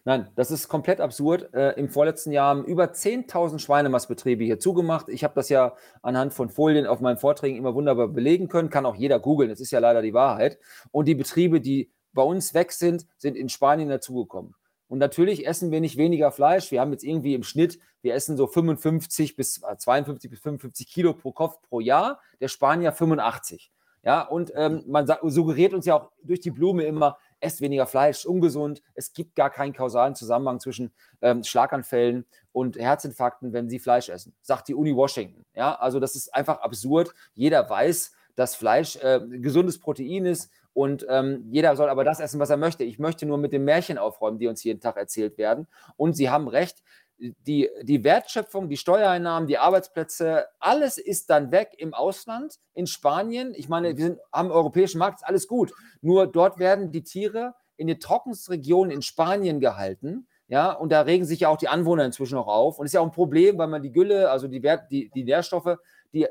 Nein, das ist komplett absurd. Äh, Im vorletzten Jahr haben über 10.000 Schweinemastbetriebe hier zugemacht. Ich habe das ja anhand von Folien auf meinen Vorträgen immer wunderbar belegen können. Kann auch jeder googeln. Das ist ja leider die Wahrheit. Und die Betriebe, die bei uns weg sind, sind in Spanien dazugekommen. Und natürlich essen wir nicht weniger Fleisch. Wir haben jetzt irgendwie im Schnitt, wir essen so 55 bis 52 äh, bis 55 Kilo pro Kopf pro Jahr. Der Spanier 85. Ja, und ähm, man suggeriert uns ja auch durch die Blume immer, esst weniger Fleisch, ungesund. Es gibt gar keinen kausalen Zusammenhang zwischen ähm, Schlaganfällen und Herzinfarkten, wenn sie Fleisch essen, sagt die Uni Washington. Ja, also das ist einfach absurd. Jeder weiß, dass Fleisch äh, gesundes Protein ist und ähm, jeder soll aber das essen, was er möchte. Ich möchte nur mit den Märchen aufräumen, die uns jeden Tag erzählt werden. Und Sie haben recht, die, die Wertschöpfung, die Steuereinnahmen, die Arbeitsplätze, alles ist dann weg im Ausland, in Spanien. Ich meine, wir sind, haben europäischen Markt, ist alles gut. Nur dort werden die Tiere in den trockensten in Spanien gehalten. Ja, und da regen sich ja auch die Anwohner inzwischen noch auf. Und ist ja auch ein Problem, weil man die Gülle, also die, Wert, die, die Nährstoffe, die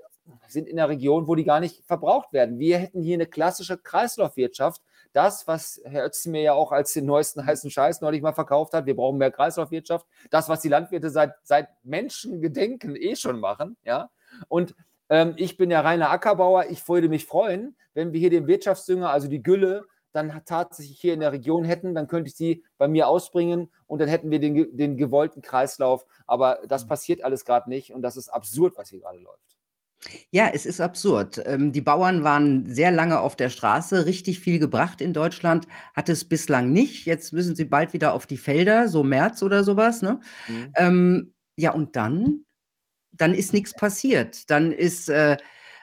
sind in der Region, wo die gar nicht verbraucht werden. Wir hätten hier eine klassische Kreislaufwirtschaft. Das, was Herr Ötzi mir ja auch als den neuesten heißen Scheiß neulich mal verkauft hat, wir brauchen mehr Kreislaufwirtschaft. Das, was die Landwirte seit, seit Menschengedenken eh schon machen. Ja? Und ähm, ich bin ja reiner Ackerbauer. Ich würde mich freuen, wenn wir hier den Wirtschaftsdünger, also die Gülle, dann tatsächlich hier in der Region hätten, dann könnte ich sie bei mir ausbringen und dann hätten wir den, den gewollten Kreislauf. Aber das mhm. passiert alles gerade nicht und das ist absurd, was hier gerade läuft. Ja, es ist absurd. Ähm, die Bauern waren sehr lange auf der Straße. Richtig viel gebracht in Deutschland hat es bislang nicht. Jetzt müssen sie bald wieder auf die Felder, so März oder sowas. Ne? Mhm. Ähm, ja, und dann, dann ist nichts passiert. Dann ist, äh,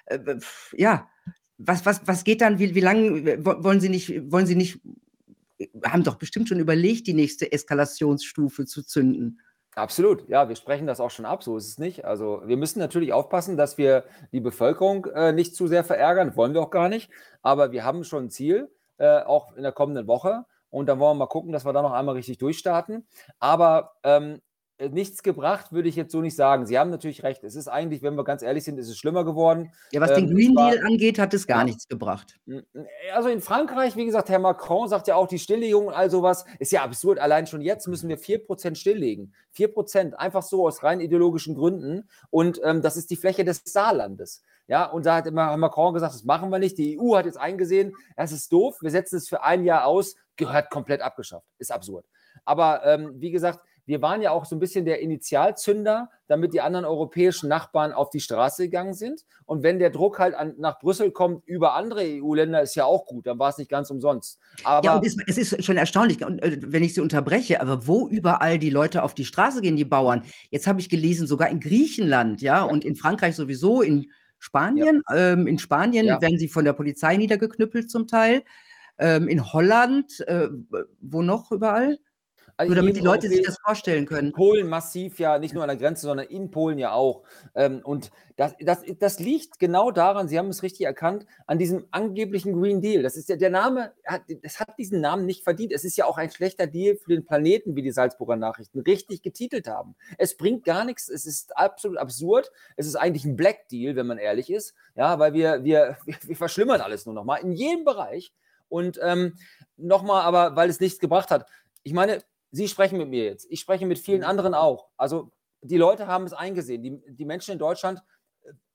äh, ja, was, was, was geht dann? Wie, wie lange wollen Sie nicht, wollen Sie nicht, haben doch bestimmt schon überlegt, die nächste Eskalationsstufe zu zünden. Absolut, ja, wir sprechen das auch schon ab, so ist es nicht. Also wir müssen natürlich aufpassen, dass wir die Bevölkerung äh, nicht zu sehr verärgern, wollen wir auch gar nicht. Aber wir haben schon ein Ziel, äh, auch in der kommenden Woche. Und dann wollen wir mal gucken, dass wir da noch einmal richtig durchstarten. Aber ähm, äh, nichts gebracht, würde ich jetzt so nicht sagen. Sie haben natürlich recht. Es ist eigentlich, wenn wir ganz ehrlich sind, ist es schlimmer geworden. Ja, was ähm, den Green Deal angeht, hat es gar ja. nichts gebracht. Also in Frankreich, wie gesagt, Herr Macron sagt ja auch, die Stilllegung und all sowas ist ja absurd. Allein schon jetzt müssen wir 4% stilllegen. 4%, einfach so aus rein ideologischen Gründen. Und ähm, das ist die Fläche des Saarlandes. Ja, und da hat immer Macron gesagt, das machen wir nicht. Die EU hat jetzt eingesehen, das ist doof, wir setzen es für ein Jahr aus, gehört komplett abgeschafft. Ist absurd. Aber ähm, wie gesagt, wir waren ja auch so ein bisschen der Initialzünder, damit die anderen europäischen Nachbarn auf die Straße gegangen sind. Und wenn der Druck halt an, nach Brüssel kommt über andere EU-Länder, ist ja auch gut, dann war es nicht ganz umsonst. Aber ja, und es, es ist schon erstaunlich, äh, wenn ich Sie unterbreche, aber wo überall die Leute auf die Straße gehen, die Bauern. Jetzt habe ich gelesen, sogar in Griechenland, ja, ja. und in Frankreich sowieso, in Spanien. Ja. Ähm, in Spanien werden sie von der Polizei niedergeknüppelt zum Teil. Ähm, in Holland, äh, wo noch überall? Also Nur damit die Leute sich das vorstellen können. Polen massiv ja, nicht nur an der Grenze, sondern in Polen ja auch. Ähm, und das, das, das liegt genau daran, Sie haben es richtig erkannt, an diesem angeblichen Green Deal. Das ist ja der Name, hat, das hat diesen Namen nicht verdient. Es ist ja auch ein schlechter Deal für den Planeten, wie die Salzburger Nachrichten richtig getitelt haben. Es bringt gar nichts, es ist absolut absurd. Es ist eigentlich ein Black Deal, wenn man ehrlich ist. Ja, weil wir, wir, wir verschlimmern alles nur nochmal in jedem Bereich. Und ähm, nochmal, aber weil es nichts gebracht hat. Ich meine, Sie sprechen mit mir jetzt. Ich spreche mit vielen anderen auch. Also die Leute haben es eingesehen. Die, die Menschen in Deutschland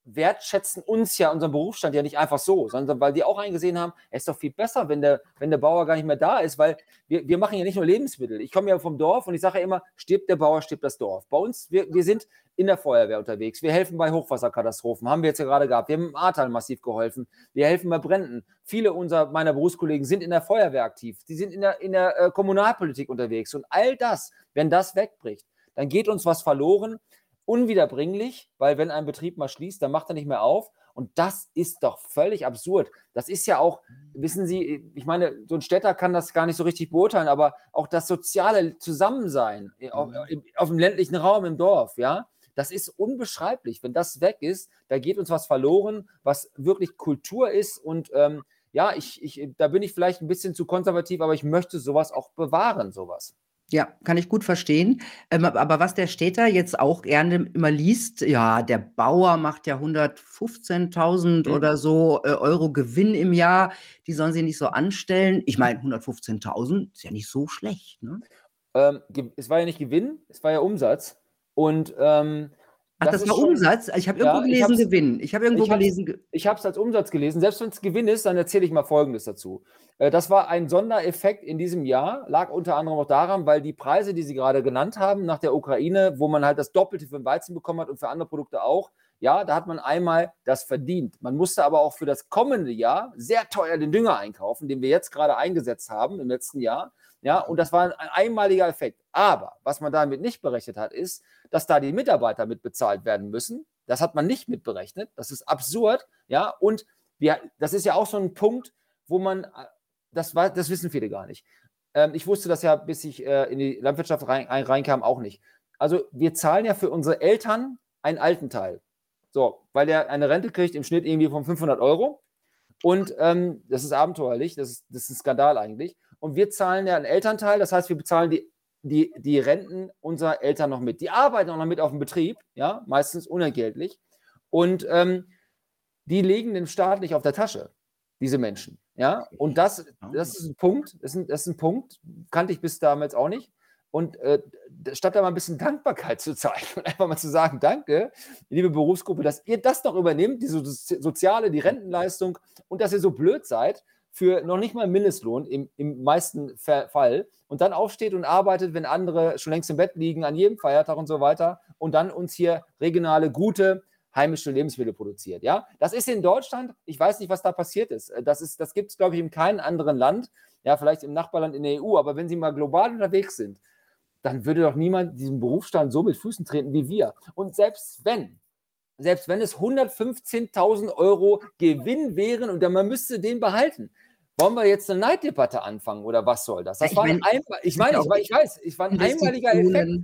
wertschätzen uns ja, unseren Berufsstand ja nicht einfach so, sondern weil die auch eingesehen haben, es ist doch viel besser, wenn der, wenn der Bauer gar nicht mehr da ist, weil wir, wir machen ja nicht nur Lebensmittel. Ich komme ja vom Dorf und ich sage ja immer, stirbt der Bauer, stirbt das Dorf. Bei uns, wir, wir sind in der Feuerwehr unterwegs, wir helfen bei Hochwasserkatastrophen, haben wir jetzt ja gerade gehabt, wir haben im Ahrtal massiv geholfen, wir helfen bei Bränden. Viele unserer, meiner Berufskollegen sind in der Feuerwehr aktiv, die sind in der, in der äh, Kommunalpolitik unterwegs und all das, wenn das wegbricht, dann geht uns was verloren, unwiederbringlich, weil wenn ein Betrieb mal schließt, dann macht er nicht mehr auf. Und das ist doch völlig absurd. Das ist ja auch, wissen Sie, ich meine, so ein Städter kann das gar nicht so richtig beurteilen, aber auch das soziale Zusammensein auf, mhm. auf dem ländlichen Raum im Dorf, ja, das ist unbeschreiblich. Wenn das weg ist, da geht uns was verloren, was wirklich Kultur ist. Und ähm, ja, ich, ich, da bin ich vielleicht ein bisschen zu konservativ, aber ich möchte sowas auch bewahren, sowas. Ja, kann ich gut verstehen. Ähm, aber was der Städter jetzt auch gerne immer liest, ja, der Bauer macht ja 115.000 mhm. oder so äh, Euro Gewinn im Jahr, die sollen sie nicht so anstellen. Ich meine, 115.000 ist ja nicht so schlecht. Ne? Ähm, es war ja nicht Gewinn, es war ja Umsatz. Und ähm, Ach, das, das war schon, Umsatz? Ich habe irgendwo ja, gelesen Gewinn. Ich habe irgendwo ich gelesen. Ich habe es als Umsatz gelesen. Selbst wenn es Gewinn ist, dann erzähle ich mal Folgendes dazu. Äh, das war ein Sondereffekt in diesem Jahr, lag unter anderem auch daran, weil die Preise, die Sie gerade genannt haben, nach der Ukraine, wo man halt das Doppelte für den Weizen bekommen hat und für andere Produkte auch, ja, da hat man einmal das verdient. Man musste aber auch für das kommende Jahr sehr teuer den Dünger einkaufen, den wir jetzt gerade eingesetzt haben im letzten Jahr. Ja, und das war ein einmaliger Effekt. Aber was man damit nicht berechnet hat, ist, dass da die Mitarbeiter mit bezahlt werden müssen. Das hat man nicht mitberechnet. Das ist absurd. Ja, und wir, das ist ja auch so ein Punkt, wo man, das, war, das wissen viele gar nicht. Ähm, ich wusste das ja, bis ich äh, in die Landwirtschaft rein, reinkam, auch nicht. Also wir zahlen ja für unsere Eltern einen alten Teil. So, weil der eine Rente kriegt im Schnitt irgendwie von 500 Euro. Und ähm, das ist abenteuerlich, das ist, das ist ein Skandal eigentlich und wir zahlen ja einen Elternteil, das heißt, wir bezahlen die, die, die Renten unserer Eltern noch mit. Die arbeiten auch noch mit auf dem Betrieb, ja, meistens unentgeltlich. Und ähm, die legen den Staat nicht auf der Tasche, diese Menschen. Ja, und das, das ist ein Punkt, das ist ein, das ist ein Punkt, kannte ich bis damals auch nicht. Und äh, statt da mal ein bisschen Dankbarkeit zu zeigen und einfach mal zu sagen, danke, liebe Berufsgruppe, dass ihr das doch übernimmt, diese soziale, die Rentenleistung und dass ihr so blöd seid, für noch nicht mal Mindestlohn im, im meisten Fall und dann aufsteht und arbeitet, wenn andere schon längst im Bett liegen, an jedem Feiertag und so weiter und dann uns hier regionale, gute, heimische Lebensmittel produziert. Ja, das ist in Deutschland, ich weiß nicht, was da passiert ist. Das, das gibt es, glaube ich, in keinem anderen Land, ja, vielleicht im Nachbarland in der EU, aber wenn Sie mal global unterwegs sind, dann würde doch niemand diesen Berufsstand so mit Füßen treten wie wir. Und selbst wenn, selbst wenn es 115.000 Euro Gewinn wären und dann man müsste den behalten, wollen wir jetzt eine Neiddebatte anfangen oder was soll das? Das ich war mein, ein, ich meine, ich, ich weiß, es war ein einmaliger Effekt.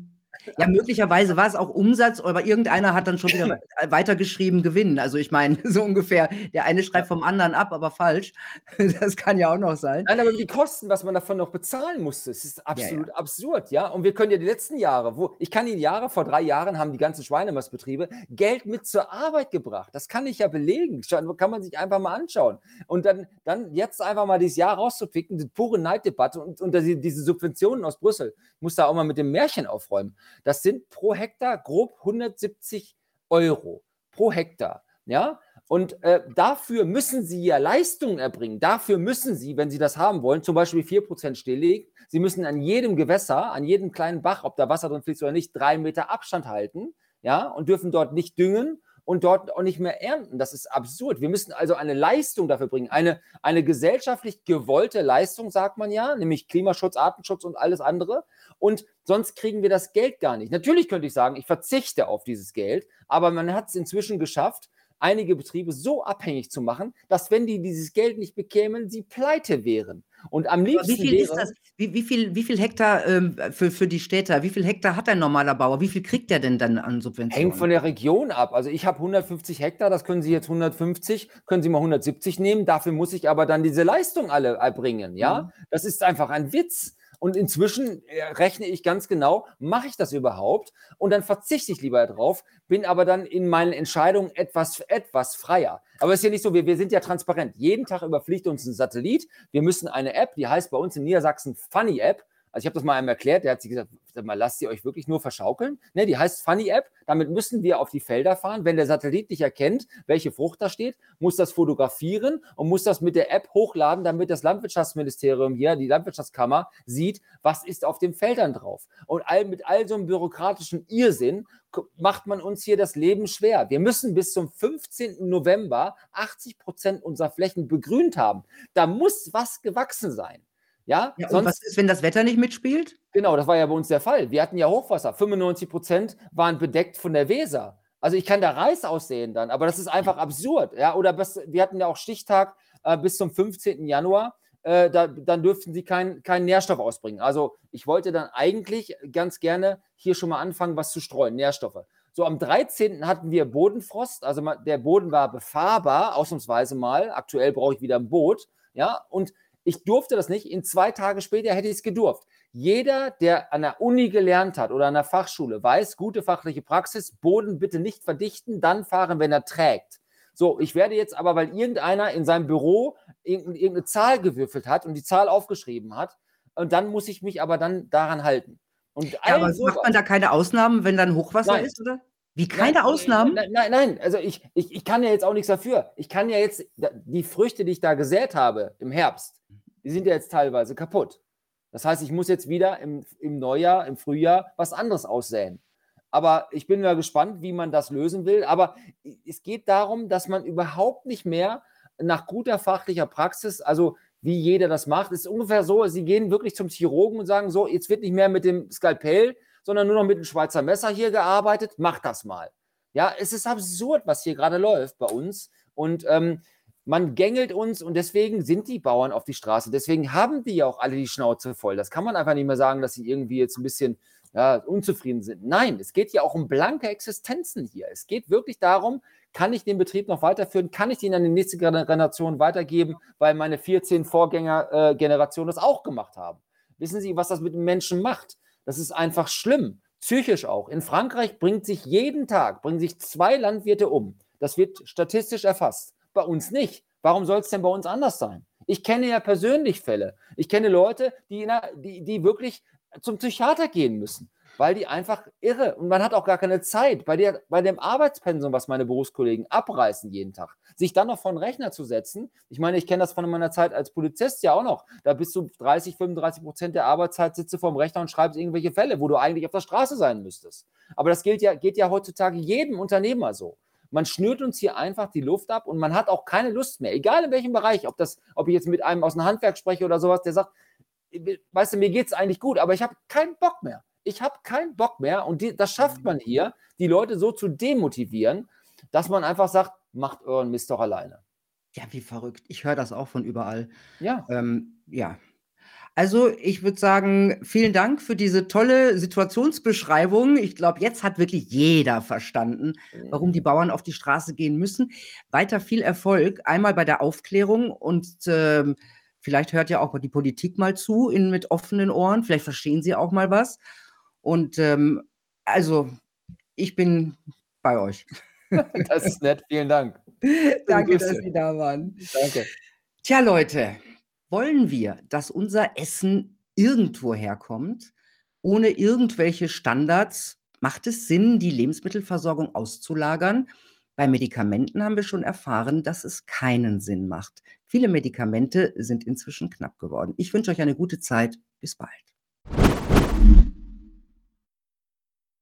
Ja, möglicherweise war es auch Umsatz, aber irgendeiner hat dann schon wieder weitergeschrieben Gewinn. Also ich meine, so ungefähr, der eine schreibt vom anderen ab, aber falsch. Das kann ja auch noch sein. Nein, aber die Kosten, was man davon noch bezahlen musste, das ist absolut ja, ja. absurd, ja. Und wir können ja die letzten Jahre, wo, ich kann Ihnen Jahre, vor drei Jahren haben die ganzen Schweinemastbetriebe Geld mit zur Arbeit gebracht. Das kann ich ja belegen. Kann man sich einfach mal anschauen. Und dann, dann jetzt einfach mal dieses Jahr rauszupicken, die pure Neiddebatte und, und diese Subventionen aus Brüssel. Muss da auch mal mit dem Märchen aufräumen. Das sind pro Hektar grob 170 Euro pro Hektar. Ja, und äh, dafür müssen Sie ja Leistungen erbringen. Dafür müssen Sie, wenn Sie das haben wollen, zum Beispiel 4% stilllegen. Sie müssen an jedem Gewässer, an jedem kleinen Bach, ob da Wasser drin fließt oder nicht, drei Meter Abstand halten. Ja, und dürfen dort nicht düngen und dort auch nicht mehr ernten. Das ist absurd. Wir müssen also eine Leistung dafür bringen. Eine, eine gesellschaftlich gewollte Leistung, sagt man ja, nämlich Klimaschutz, Artenschutz und alles andere. Und sonst kriegen wir das Geld gar nicht. Natürlich könnte ich sagen, ich verzichte auf dieses Geld, aber man hat es inzwischen geschafft, einige Betriebe so abhängig zu machen, dass wenn die dieses Geld nicht bekämen, sie pleite wären. Und am liebsten. wie viel wäre, ist das? Wie, wie, viel, wie viel Hektar ähm, für, für die Städter, wie viel Hektar hat ein normaler Bauer? Wie viel kriegt der denn dann an Subventionen? Hängt von der Region ab. Also ich habe 150 Hektar, das können Sie jetzt 150, können Sie mal 170 nehmen. Dafür muss ich aber dann diese Leistung alle erbringen. Ja, mhm. das ist einfach ein Witz. Und inzwischen äh, rechne ich ganz genau, mache ich das überhaupt? Und dann verzichte ich lieber darauf, bin aber dann in meinen Entscheidungen etwas, etwas freier. Aber es ist ja nicht so, wir, wir sind ja transparent. Jeden Tag überfliegt uns ein Satellit. Wir müssen eine App, die heißt bei uns in Niedersachsen Funny App, Also ich habe das mal einem erklärt, der hat sich gesagt, sag mal, lasst ihr euch wirklich nur verschaukeln? Ne, die heißt Funny App. Damit müssen wir auf die Felder fahren. Wenn der Satellit nicht erkennt, welche Frucht da steht, muss das fotografieren und muss das mit der App hochladen, damit das Landwirtschaftsministerium hier, die Landwirtschaftskammer, sieht, was ist auf den Feldern drauf. Und all, mit all so einem bürokratischen Irrsinn macht man uns hier das Leben schwer. Wir müssen bis zum 15. November 80 Prozent unserer Flächen begrünt haben. Da muss was gewachsen sein. Ja, ja und was ist, wenn das Wetter nicht mitspielt? Genau, das war ja bei uns der Fall. Wir hatten ja Hochwasser. 95 Prozent waren bedeckt von der Weser. Also ich kann da Reis aussehen dann, aber das ist einfach absurd. Ja, oder bis, wir hatten ja auch Stichtag äh, bis zum 15. Januar. Äh, da, dann dürften sie keinen kein Nährstoff ausbringen. Also ich wollte dann eigentlich ganz gerne hier schon mal anfangen, was zu streuen, Nährstoffe. So am 13. hatten wir Bodenfrost, also der Boden war befahrbar, ausnahmsweise mal. Aktuell brauche ich wieder ein Boot. Ja, und ich durfte das nicht. In zwei Tage später hätte ich es gedurft. Jeder, der an der Uni gelernt hat oder an der Fachschule, weiß, gute fachliche Praxis, Boden bitte nicht verdichten, dann fahren, wenn er trägt. So, ich werde jetzt aber, weil irgendeiner in seinem Büro irgendeine Zahl gewürfelt hat und die Zahl aufgeschrieben hat, und dann muss ich mich aber dann daran halten. Und ja, aber macht man da keine Ausnahmen, wenn dann Hochwasser nein. ist, oder? Wie keine nein, Ausnahmen? Nein, nein, nein, also ich, ich, ich kann ja jetzt auch nichts dafür. Ich kann ja jetzt die Früchte, die ich da gesät habe im Herbst, die sind ja jetzt teilweise kaputt. Das heißt, ich muss jetzt wieder im, im Neujahr, im Frühjahr was anderes aussäen. Aber ich bin mal gespannt, wie man das lösen will. Aber es geht darum, dass man überhaupt nicht mehr nach guter fachlicher Praxis, also wie jeder das macht, ist ungefähr so, sie gehen wirklich zum Chirurgen und sagen so, jetzt wird nicht mehr mit dem Skalpell, sondern nur noch mit dem Schweizer Messer hier gearbeitet, mach das mal. Ja, es ist absurd, was hier gerade läuft bei uns. Und ähm, man gängelt uns und deswegen sind die Bauern auf die Straße. Deswegen haben die ja auch alle die Schnauze voll. Das kann man einfach nicht mehr sagen, dass sie irgendwie jetzt ein bisschen ja, unzufrieden sind. Nein, es geht ja auch um blanke Existenzen hier. Es geht wirklich darum, kann ich den Betrieb noch weiterführen? Kann ich den an die nächste Generation weitergeben, weil meine 14 Vorgängergenerationen das auch gemacht haben? Wissen Sie, was das mit den Menschen macht? Das ist einfach schlimm, psychisch auch. In Frankreich bringt sich jeden Tag, bringen sich zwei Landwirte um. Das wird statistisch erfasst. Bei uns nicht. Warum soll es denn bei uns anders sein? Ich kenne ja persönlich Fälle. Ich kenne Leute, die, die, die wirklich zum Psychiater gehen müssen, weil die einfach irre und man hat auch gar keine Zeit bei, der, bei dem Arbeitspensum, was meine Berufskollegen abreißen jeden Tag, sich dann noch vor den Rechner zu setzen. Ich meine, ich kenne das von meiner Zeit als Polizist ja auch noch. Da bist du 30, 35 Prozent der Arbeitszeit sitze vor dem Rechner und schreibst irgendwelche Fälle, wo du eigentlich auf der Straße sein müsstest. Aber das gilt ja, geht ja heutzutage jedem Unternehmer so. Man schnürt uns hier einfach die Luft ab und man hat auch keine Lust mehr, egal in welchem Bereich, ob, das, ob ich jetzt mit einem aus dem Handwerk spreche oder sowas, der sagt, weißt du, mir geht es eigentlich gut, aber ich habe keinen Bock mehr. Ich habe keinen Bock mehr und die, das schafft man hier, die Leute so zu demotivieren, dass man einfach sagt, macht euren Mist doch alleine. Ja, wie verrückt. Ich höre das auch von überall. Ja. Ähm, ja, also ich würde sagen, vielen Dank für diese tolle Situationsbeschreibung. Ich glaube, jetzt hat wirklich jeder verstanden, warum die Bauern auf die Straße gehen müssen. Weiter viel Erfolg, einmal bei der Aufklärung und ähm, vielleicht hört ja auch die Politik mal zu in, mit offenen Ohren. Vielleicht verstehen sie auch mal was. Und ähm, also, ich bin bei euch. Das ist nett, vielen Dank. Danke, dass Sie da waren. Danke. Tja, Leute, wollen wir, dass unser Essen irgendwo herkommt, ohne irgendwelche Standards? Macht es Sinn, die Lebensmittelversorgung auszulagern? Bei Medikamenten haben wir schon erfahren, dass es keinen Sinn macht. Viele Medikamente sind inzwischen knapp geworden. Ich wünsche euch eine gute Zeit. Bis bald.